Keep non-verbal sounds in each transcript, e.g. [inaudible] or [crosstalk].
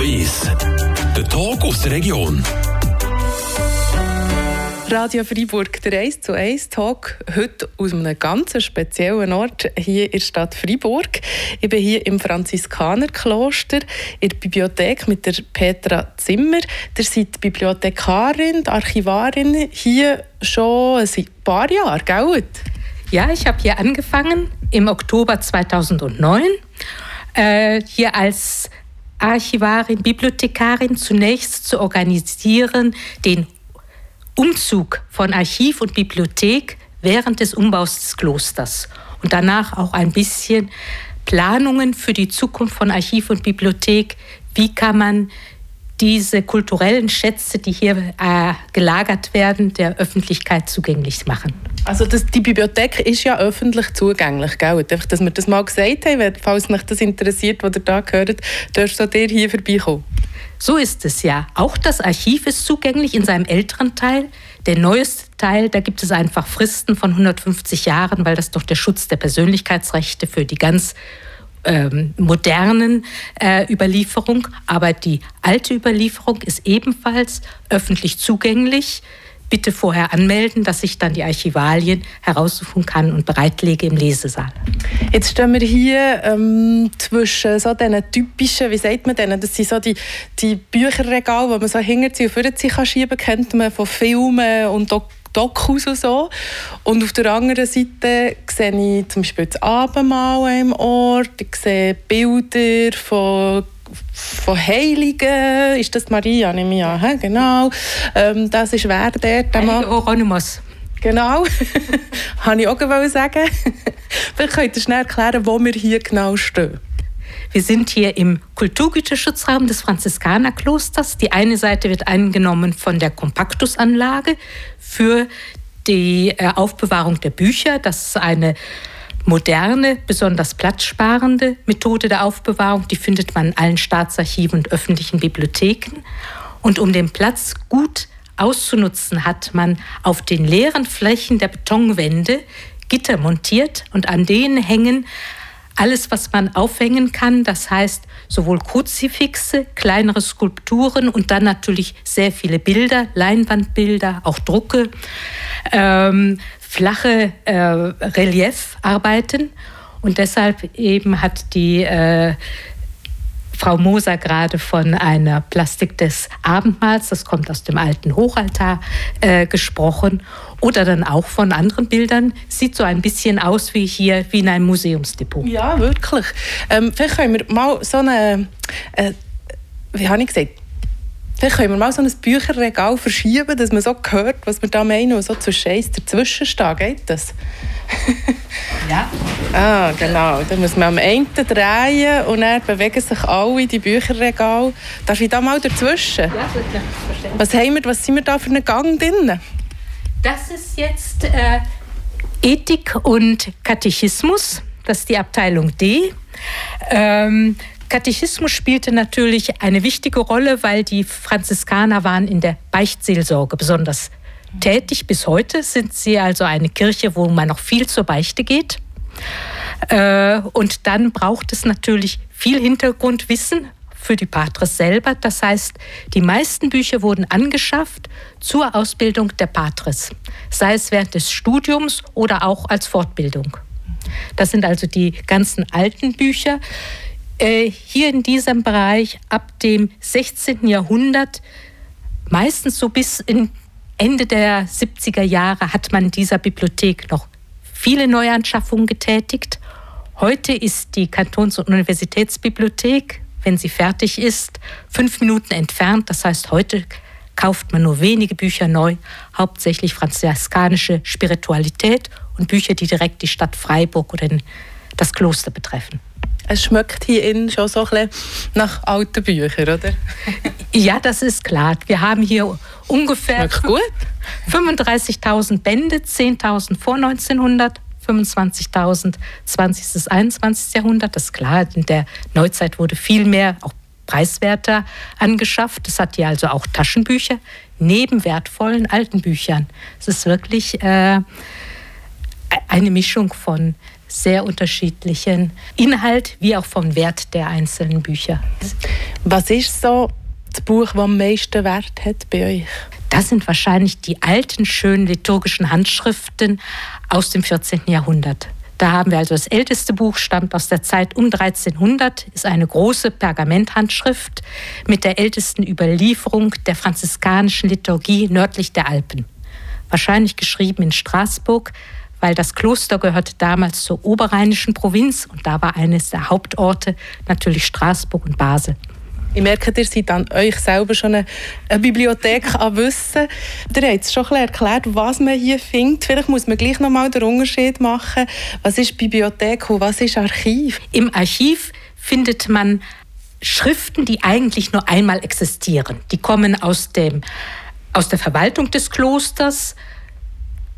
1. Der Talk aus der Region. Radio Freiburg, der 1 zu 1 Talk, heute aus einem ganz speziellen Ort hier in der Stadt Freiburg. Ich bin hier im Franziskanerkloster in der Bibliothek mit der Petra Zimmer. Ihr seid Bibliothekarin, Archivarin hier schon ein paar Jahre, gell? Ja, ich habe hier angefangen im Oktober 2009, äh, hier als Archivarin, Bibliothekarin zunächst zu organisieren, den Umzug von Archiv und Bibliothek während des Umbaus des Klosters und danach auch ein bisschen Planungen für die Zukunft von Archiv und Bibliothek. Wie kann man diese kulturellen Schätze, die hier äh, gelagert werden, der Öffentlichkeit zugänglich machen? Also das, die Bibliothek ist ja öffentlich zugänglich, gell? Einfach, dass wir das mal gesagt haben, falls euch das interessiert, was ihr da gehört, dürft ihr hier vorbeikommen. So ist es ja. Auch das Archiv ist zugänglich in seinem älteren Teil. Der neueste Teil, da gibt es einfach Fristen von 150 Jahren, weil das doch der Schutz der Persönlichkeitsrechte für die ganz ähm, modernen äh, Überlieferung. Aber die alte Überlieferung ist ebenfalls öffentlich zugänglich bitte vorher anmelden, dass ich dann die Archivalien heraussuchen kann und bereitlege im Lesesaal. Jetzt stehen wir hier ähm, zwischen so diesen typischen, wie sagt man denen, das sind so die, die Bücherregale, die man so hinterziehen und vorziehen kann schieben, kennt man von Filmen und Dokumenten. Dokus und so. Und auf der anderen Seite sehe ich zum Beispiel das Abendmahl im Ort, ich sehe Bilder von von Heiligen, ist das Maria, nehme ich an, genau. Ähm, das ist wer dort? Heilige Hieronymus. Genau, [laughs] wollte ich auch sagen. [laughs] Vielleicht könnt ihr schnell erklären, wo wir hier genau stehen. Wir sind hier im Kulturgüterschutzraum des Franziskanerklosters. Die eine Seite wird eingenommen von der Kompaktusanlage für die äh, Aufbewahrung der Bücher. Das ist eine moderne, besonders platzsparende Methode der Aufbewahrung. Die findet man in allen Staatsarchiven und öffentlichen Bibliotheken. Und um den Platz gut auszunutzen, hat man auf den leeren Flächen der Betonwände Gitter montiert und an denen hängen alles, was man aufhängen kann. Das heißt sowohl Kruzifixe, kleinere Skulpturen und dann natürlich sehr viele Bilder, Leinwandbilder, auch Drucke. Ähm, flache äh, Reliefarbeiten. Und deshalb eben hat die äh, Frau Moser gerade von einer Plastik des Abendmahls, das kommt aus dem alten Hochaltar, äh, gesprochen. Oder dann auch von anderen Bildern. Sieht so ein bisschen aus wie hier, wie in einem Museumsdepot. Ja, wirklich. Ähm, vielleicht können wir mal so eine, äh, wie habe ich gesagt, Vielleicht können wir mal so ein Bücherregal verschieben, dass man so hört, was wir da meinen und so zu Scheiß dazwischen stehen. Geht das? [laughs] ja. Ah, genau. Dann muss man am einen drehen und dann bewegen sich alle die Bücherregal. Darf ich da mal dazwischen? Ja, wirklich. Was, haben wir, was sind wir da für einen Gang drin? Das ist jetzt äh, Ethik und Katechismus. Das ist die Abteilung D. Ähm, Katechismus spielte natürlich eine wichtige Rolle, weil die Franziskaner waren in der Beichtseelsorge besonders tätig. Bis heute sind sie also eine Kirche, wo man noch viel zur Beichte geht. Äh, und dann braucht es natürlich viel Hintergrundwissen für die Patres selber. Das heißt, die meisten Bücher wurden angeschafft zur Ausbildung der Patres, sei es während des Studiums oder auch als Fortbildung. Das sind also die ganzen alten Bücher. Äh, hier in diesem Bereich ab dem 16. Jahrhundert, meistens so bis in Ende der 70er Jahre, hat man dieser Bibliothek noch viele Neuanschaffungen getätigt. Heute ist die Kantons- und Universitätsbibliothek, wenn sie fertig ist, fünf Minuten entfernt. Das heißt, heute kauft man nur wenige Bücher neu, hauptsächlich franziskanische Spiritualität und Bücher, die direkt die Stadt Freiburg oder das Kloster betreffen. Es schmeckt hier innen schon so ein bisschen nach alten Büchern, oder? [laughs] Ja, das ist klar. Wir haben hier ungefähr 35.000 Bände, 10.000 vor 1900, 25.000 20. bis 21. Jahrhundert. Das ist klar, in der Neuzeit wurde viel mehr, auch preiswerter angeschafft. Es hat hier also auch Taschenbücher neben wertvollen alten Büchern. Es ist wirklich äh, eine Mischung von sehr unterschiedlichen Inhalt wie auch vom Wert der einzelnen Bücher. Was ist so das Buch, das am meisten Wert hat bei euch? Das sind wahrscheinlich die alten, schönen liturgischen Handschriften aus dem 14. Jahrhundert. Da haben wir also das älteste Buch, stammt aus der Zeit um 1300, ist eine große Pergamenthandschrift mit der ältesten Überlieferung der franziskanischen Liturgie nördlich der Alpen. Wahrscheinlich geschrieben in Straßburg, weil das Kloster gehörte damals zur oberrheinischen Provinz und da war eines der Hauptorte natürlich Straßburg und Basel. Ich merke, ihr seid an euch selber schon eine, eine Bibliothek [laughs] an Wissen. Ihr habt es schon erklärt, was man hier findet. Vielleicht muss man gleich noch mal den Unterschied machen. Was ist Bibliothek und was ist Archiv? Im Archiv findet man Schriften, die eigentlich nur einmal existieren. Die kommen aus, dem, aus der Verwaltung des Klosters,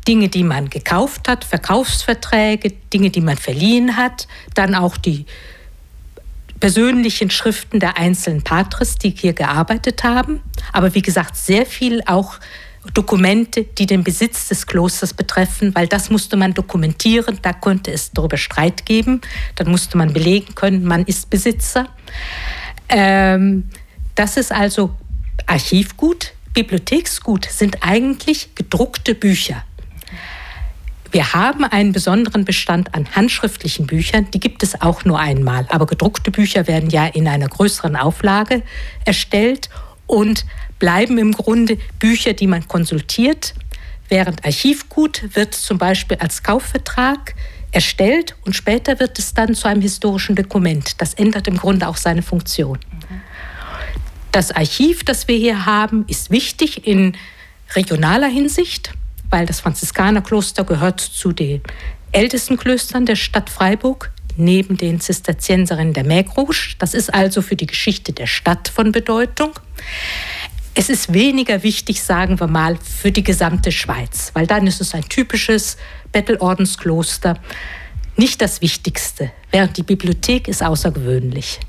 Dinge, die man gekauft hat, Verkaufsverträge, Dinge, die man verliehen hat, dann auch die persönlichen Schriften der einzelnen Patres, die hier gearbeitet haben, aber wie gesagt, sehr viel auch Dokumente, die den Besitz des Klosters betreffen, weil das musste man dokumentieren, da konnte es darüber Streit geben, dann musste man belegen können, man ist Besitzer. Ähm, das ist also Archivgut. Bibliotheksgut sind eigentlich gedruckte Bücher. Wir haben einen besonderen Bestand an handschriftlichen Büchern, die gibt es auch nur einmal. Aber gedruckte Bücher werden ja in einer größeren Auflage erstellt und bleiben im Grunde Bücher, die man konsultiert, während Archivgut wird zum Beispiel als Kaufvertrag erstellt und später wird es dann zu einem historischen Dokument. Das ändert im Grunde auch seine Funktion. Das Archiv, das wir hier haben, ist wichtig in regionaler Hinsicht weil das Franziskanerkloster gehört zu den ältesten Klöstern der Stadt Freiburg, neben den Zisterzienserinnen der Mägrouge. Das ist also für die Geschichte der Stadt von Bedeutung. Es ist weniger wichtig, sagen wir mal, für die gesamte Schweiz, weil dann ist es ein typisches Bettelordenskloster. Nicht das Wichtigste, während die Bibliothek ist außergewöhnlich.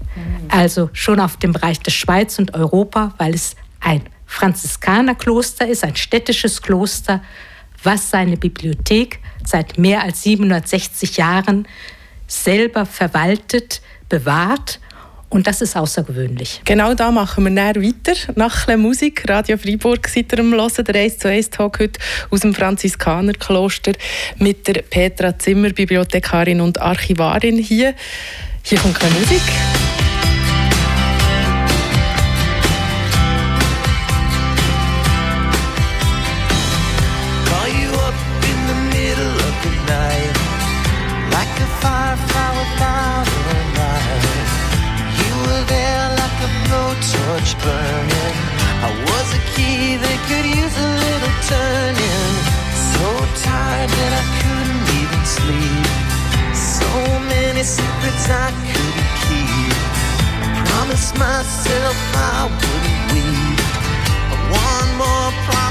Also schon auf dem Bereich der Schweiz und Europa, weil es ein Franziskanerkloster ist, ein städtisches Kloster, was seine Bibliothek seit mehr als 760 Jahren selber verwaltet, bewahrt. Und das ist außergewöhnlich. Genau da machen wir näher weiter. Nach Musik, Radio Freiburg, seid ihr am Hören, der 1 zu 1 Talk heute aus dem Franziskanerkloster mit der Petra Zimmer, Bibliothekarin und Archivarin hier. Hier kommt keine Musik. torch burning. I was a key that could use a little turning. So tired that I couldn't even sleep. So many secrets I couldn't keep. I promised myself I wouldn't weep. One more promise.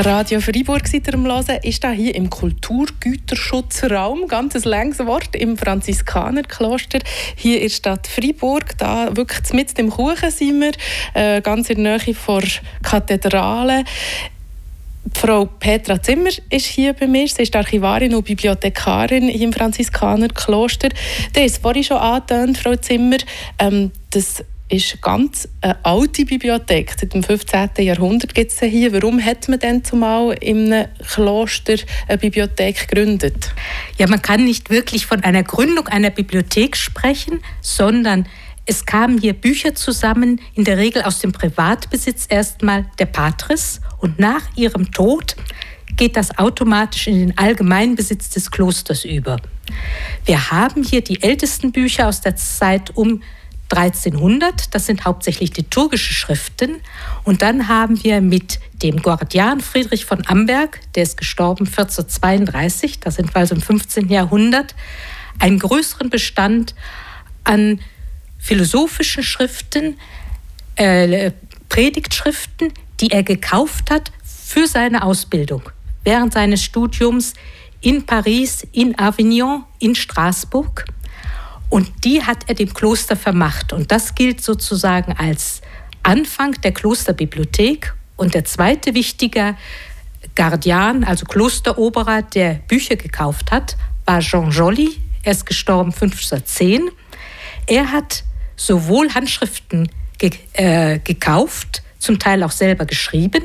Radio Freiburg seid ihr am ist da hier im Kulturgüterschutzraum, ganz ein langes Wort, im Franziskanerkloster hier in der Stadt Freiburg. Da wirklich mit dem Kuchen sind wir, äh, ganz in der Nähe der Kathedrale. Frau Petra Zimmer ist hier bei mir. Sie ist Archivarin und Bibliothekarin hier im Franziskanerkloster. Das ist vorhin schon angetönt, Frau Zimmer, ähm, das ist ganz eine alte Bibliothek. Seit dem 15. Jahrhundert gibt es sie hier. Warum hat man denn zumal einem Kloster eine Bibliothek gegründet? Ja, man kann nicht wirklich von einer Gründung einer Bibliothek sprechen, sondern es kamen hier Bücher zusammen, in der Regel aus dem Privatbesitz erstmal der Patris und nach ihrem Tod geht das automatisch in den Allgemeinbesitz des Klosters über. Wir haben hier die ältesten Bücher aus der Zeit um 1300, das sind hauptsächlich liturgische Schriften. Und dann haben wir mit dem Gordian Friedrich von Amberg, der ist gestorben 1432, da sind wir also im 15. Jahrhundert, einen größeren Bestand an philosophischen Schriften, äh, Predigtschriften, die er gekauft hat für seine Ausbildung während seines Studiums in Paris, in Avignon, in Straßburg. Und die hat er dem Kloster vermacht. Und das gilt sozusagen als Anfang der Klosterbibliothek. Und der zweite wichtige Guardian, also Klosteroberer, der Bücher gekauft hat, war Jean Joly. Er ist gestorben 1510. Er hat sowohl Handschriften ge äh, gekauft, zum Teil auch selber geschrieben,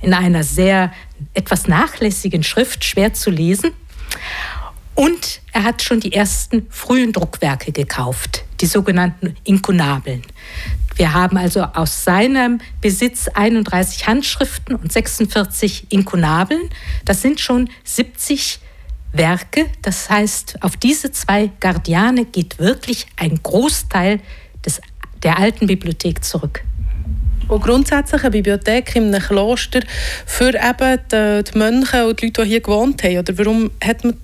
in einer sehr etwas nachlässigen Schrift, schwer zu lesen. Und er hat schon die ersten frühen Druckwerke gekauft, die sogenannten Inkunabeln. Wir haben also aus seinem Besitz 31 Handschriften und 46 Inkunabeln. Das sind schon 70 Werke. Das heißt, auf diese zwei Guardiane geht wirklich ein Großteil des, der alten Bibliothek zurück. Und grundsätzlich eine Bibliothek einem Kloster für eben die, die Mönche und die Leute, die hier gewohnt haben? Oder warum hat man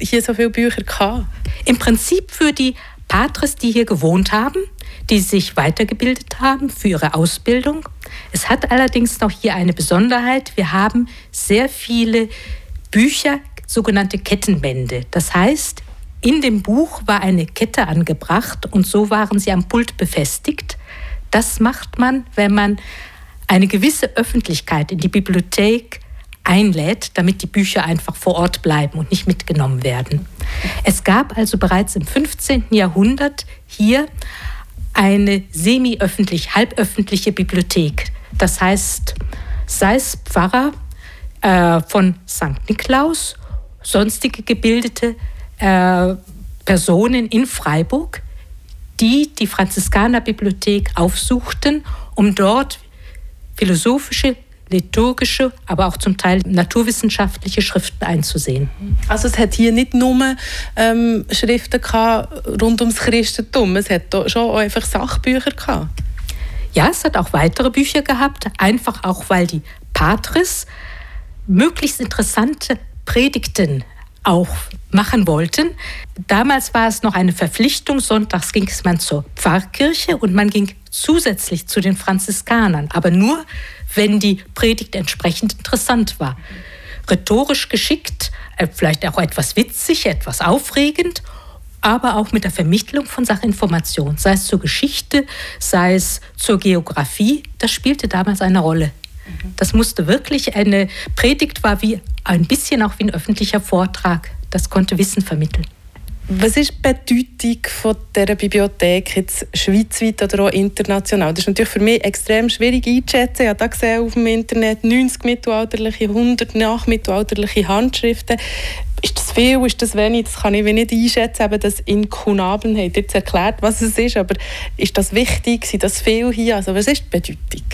hier so viele Bücher gehabt? Im Prinzip für die Patres, die hier gewohnt haben, die sich weitergebildet haben für ihre Ausbildung. Es hat allerdings noch hier eine Besonderheit. Wir haben sehr viele Bücher, sogenannte Kettenbände. Das heißt, in dem Buch war eine Kette angebracht und so waren sie am Pult befestigt. Das macht man, wenn man eine gewisse Öffentlichkeit in die Bibliothek einlädt, damit die Bücher einfach vor Ort bleiben und nicht mitgenommen werden. Es gab also bereits im 15. Jahrhundert hier eine semi-öffentlich, halböffentliche Bibliothek. Das heißt, sei es Pfarrer äh, von St. Niklaus, sonstige gebildete äh, Personen in Freiburg, die die Franziskanerbibliothek aufsuchten, um dort philosophische, liturgische, aber auch zum Teil naturwissenschaftliche Schriften einzusehen. Also es hat hier nicht nur ähm, Schriften gehabt rund ums Christentum, es hat schon auch einfach Sachbücher gehabt. Ja, es hat auch weitere Bücher gehabt, einfach auch weil die Patris möglichst interessante Predigten auch machen wollten. Damals war es noch eine Verpflichtung, sonntags ging man zur Pfarrkirche und man ging zusätzlich zu den Franziskanern, aber nur, wenn die Predigt entsprechend interessant war. Rhetorisch geschickt, äh, vielleicht auch etwas witzig, etwas aufregend, aber auch mit der Vermittlung von Sachinformation, sei es zur Geschichte, sei es zur Geografie, das spielte damals eine Rolle. Das musste wirklich eine Predigt war wie ein bisschen auch wie ein öffentlicher Vortrag. Das konnte Wissen vermitteln. Was ist die Bedeutung von dieser Bibliothek jetzt schweizweit oder auch international? Das ist natürlich für mich extrem schwierig einzuschätzen. Ich habe da gesehen auf dem Internet 90 mittelalterliche, 100 nachmittelalterliche Handschriften. Ist das viel, ist das wenig? Das kann ich nicht einschätzen. Das Inkunabeln hat jetzt erklärt, was es ist, aber ist das wichtig? Sind das viel hier? Also was ist die Bedeutung?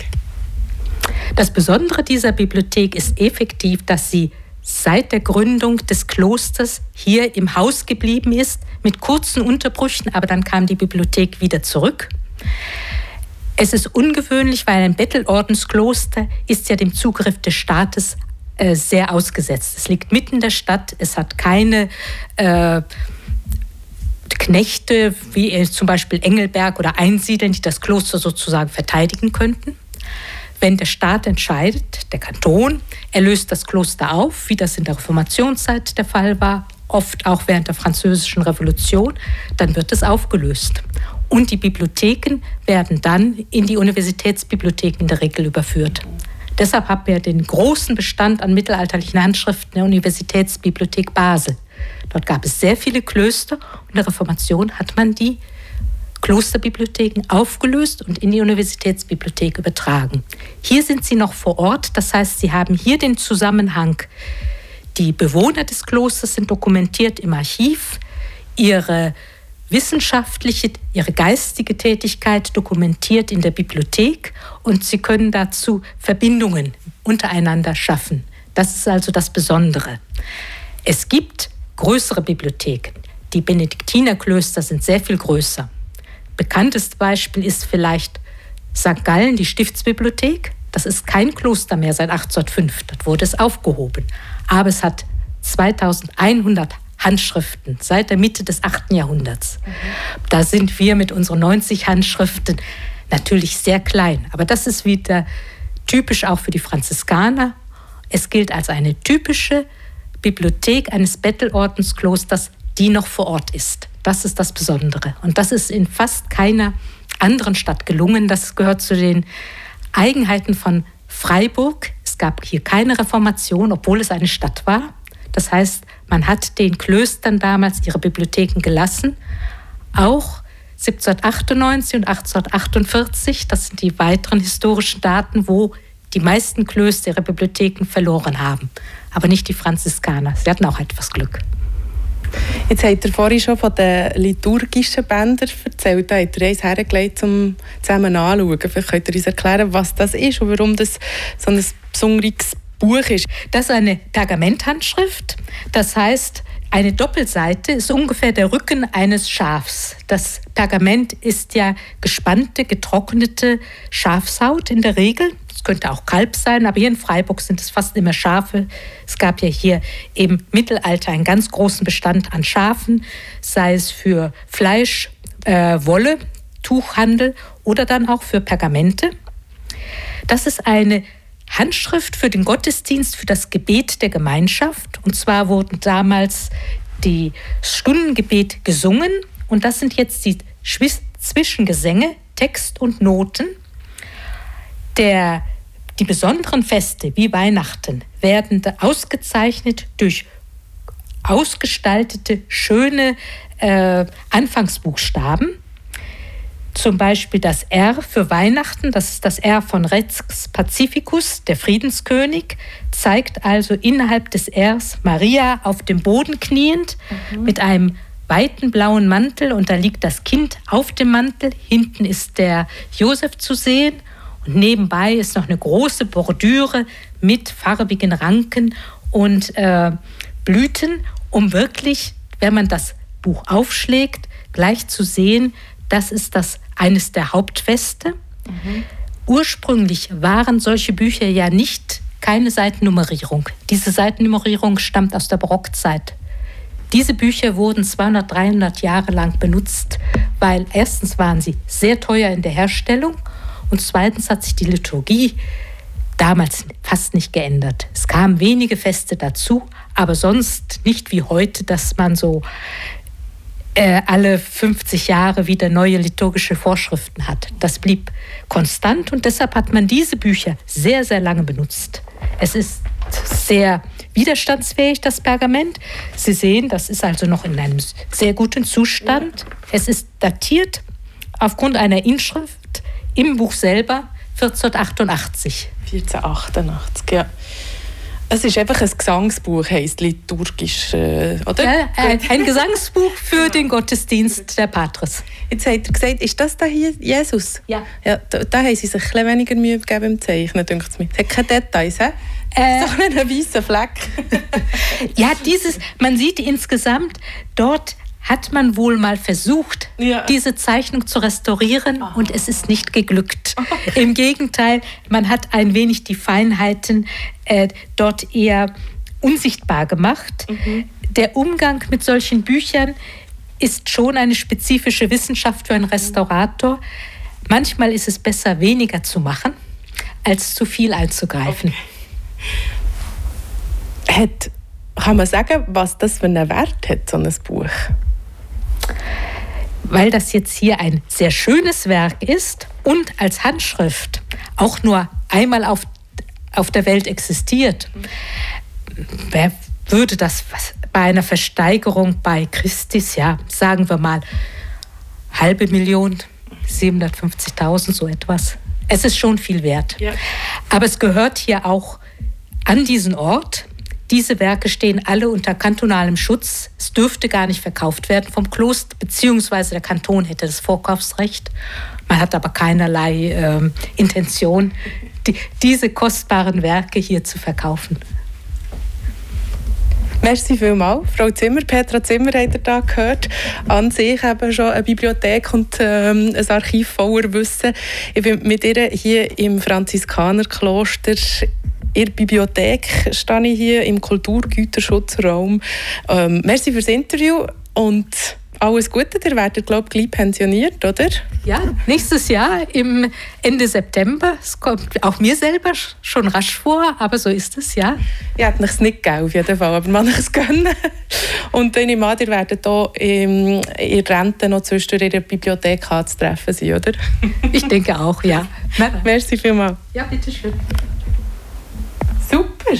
Das Besondere dieser Bibliothek ist effektiv, dass sie seit der Gründung des Klosters hier im Haus geblieben ist, mit kurzen Unterbrüchen, aber dann kam die Bibliothek wieder zurück. Es ist ungewöhnlich, weil ein Bettelordenskloster ist ja dem Zugriff des Staates äh, sehr ausgesetzt. Es liegt mitten in der Stadt, es hat keine äh, Knechte wie zum Beispiel Engelberg oder Einsiedeln, die das Kloster sozusagen verteidigen könnten. Wenn der Staat entscheidet, der Kanton, er löst das Kloster auf, wie das in der Reformationszeit der Fall war, oft auch während der Französischen Revolution, dann wird es aufgelöst. Und die Bibliotheken werden dann in die Universitätsbibliotheken in der Regel überführt. Deshalb haben wir den großen Bestand an mittelalterlichen Handschriften der Universitätsbibliothek Basel. Dort gab es sehr viele Klöster und in der Reformation hat man die Klosterbibliotheken aufgelöst und in die Universitätsbibliothek übertragen. Hier sind sie noch vor Ort, das heißt, sie haben hier den Zusammenhang. Die Bewohner des Klosters sind dokumentiert im Archiv, ihre wissenschaftliche, ihre geistige Tätigkeit dokumentiert in der Bibliothek und sie können dazu Verbindungen untereinander schaffen. Das ist also das Besondere. Es gibt größere Bibliotheken. Die Benediktinerklöster sind sehr viel größer. Bekanntestes Beispiel ist vielleicht St. Gallen, die Stiftsbibliothek. Das ist kein Kloster mehr seit 1805. Dort wurde es aufgehoben. Aber es hat 2100 Handschriften seit der Mitte des 8. Jahrhunderts. Mhm. Da sind wir mit unseren 90 Handschriften natürlich sehr klein. Aber das ist wieder typisch auch für die Franziskaner. Es gilt als eine typische Bibliothek eines Bettelordensklosters, die noch vor Ort ist. Das ist das Besondere. Und das ist in fast keiner anderen Stadt gelungen. Das gehört zu den Eigenheiten von Freiburg. Es gab hier keine Reformation, obwohl es eine Stadt war. Das heißt, man hat den Klöstern damals ihre Bibliotheken gelassen. Auch 1798 und 1848, das sind die weiteren historischen Daten, wo die meisten Klöster ihre Bibliotheken verloren haben. Aber nicht die Franziskaner. Sie hatten auch etwas Glück. Jetzt habt ihr vorhin schon von den liturgischen Bändern erzählt. Da habt ihr eins hergelegt, um zusammen anzuschauen. Vielleicht könnt ihr uns erklären, was das ist und warum das so ein besonderes Buch ist. Das ist eine Pergamenthandschrift. Das heißt, eine Doppelseite ist ungefähr der Rücken eines Schafs. Das Pergament ist ja gespannte, getrocknete Schafshaut in der Regel könnte auch Kalb sein, aber hier in Freiburg sind es fast immer Schafe. Es gab ja hier im Mittelalter einen ganz großen Bestand an Schafen, sei es für Fleisch, äh, Wolle, Tuchhandel oder dann auch für Pergamente. Das ist eine Handschrift für den Gottesdienst, für das Gebet der Gemeinschaft. Und zwar wurden damals die Stundengebet gesungen und das sind jetzt die Zwischengesänge, Text und Noten. Der die besonderen Feste wie Weihnachten werden ausgezeichnet durch ausgestaltete, schöne äh, Anfangsbuchstaben. Zum Beispiel das R für Weihnachten, das ist das R von Rex Pacificus, der Friedenskönig, zeigt also innerhalb des Rs Maria auf dem Boden kniend mhm. mit einem weiten blauen Mantel und da liegt das Kind auf dem Mantel. Hinten ist der Josef zu sehen und nebenbei ist noch eine große Bordüre mit farbigen Ranken und äh, Blüten, um wirklich, wenn man das Buch aufschlägt, gleich zu sehen, das ist das eines der Hauptfeste. Mhm. Ursprünglich waren solche Bücher ja nicht keine Seitennummerierung. Diese Seitennummerierung stammt aus der Barockzeit. Diese Bücher wurden 200, 300 Jahre lang benutzt, weil erstens waren sie sehr teuer in der Herstellung und zweitens hat sich die Liturgie damals fast nicht geändert. Es kamen wenige Feste dazu, aber sonst nicht wie heute, dass man so äh, alle 50 Jahre wieder neue liturgische Vorschriften hat. Das blieb konstant und deshalb hat man diese Bücher sehr, sehr lange benutzt. Es ist sehr widerstandsfähig, das Pergament. Sie sehen, das ist also noch in einem sehr guten Zustand. Es ist datiert aufgrund einer Inschrift im Buch selber 1488. 1488, ja. Es ist einfach ein Gesangsbuch, heisst liturgisch, äh, oder? Ja, ein, ein [laughs] Gesangsbuch für den Gottesdienst der Patres. Jetzt hat er gesagt, ist das da hier Jesus? Ja. ja da, da haben sie sich ein bisschen weniger Mühe gegeben im Zeichnen, denkt es mir. Es hat keine Details, hä? Äh. so einen weißen Fleck. [laughs] Ja, dieses, man sieht insgesamt, dort hat man wohl mal versucht, Ja. diese Zeichnung zu restaurieren und es ist nicht geglückt. [laughs] Im Gegenteil, man hat ein wenig die Feinheiten äh, dort eher unsichtbar gemacht. Der Umgang mit solchen Büchern ist schon eine spezifische Wissenschaft für einen Restaurator. Manchmal ist es besser, weniger zu machen, als zu viel einzugreifen. hat, kann man sagen, was das für einen Wert hat, so ein Buch? weil das jetzt hier ein sehr schönes Werk ist und als Handschrift auch nur einmal auf, auf der Welt existiert, wer würde das bei einer Versteigerung bei Christis, ja, sagen wir mal, halbe Million, 750.000, so etwas. Es ist schon viel wert. Ja. Aber es gehört hier auch an diesen Ort. Diese Werke stehen alle unter kantonalem Schutz. Es dürfte gar nicht verkauft werden vom Kloster, beziehungsweise der Kanton hätte das Vorkaufsrecht. Man hat aber keinerlei ähm, Intention, die, diese kostbaren Werke hier zu verkaufen. Merci vielmals, Frau Zimmer. Petra Zimmer habt ihr da gehört. An sich eben schon eine Bibliothek und ähm, ein Archiv voller Wissen. Ich bin mit ihr hier im Franziskanerkloster der Bibliothek stehe ich hier im Kulturgüterschutzraum. Ähm, merci fürs Interview und alles Gute. Ihr werdet, glaube ich, gleich pensioniert, oder? Ja, nächstes Jahr im Ende September. Es kommt auch mir selber sch- schon rasch vor, aber so ist es, ja. Ich hätte es nicht gegeben, auf jeden Fall, aber man [laughs] es gönnen. Und dann nehme ich an, ihr werdet hier in Rente noch zwischen in der Bibliothek anzutreffen sein, oder? Ich denke auch, ja. [laughs] Merci vielmals. Ja, bitteschön. Super.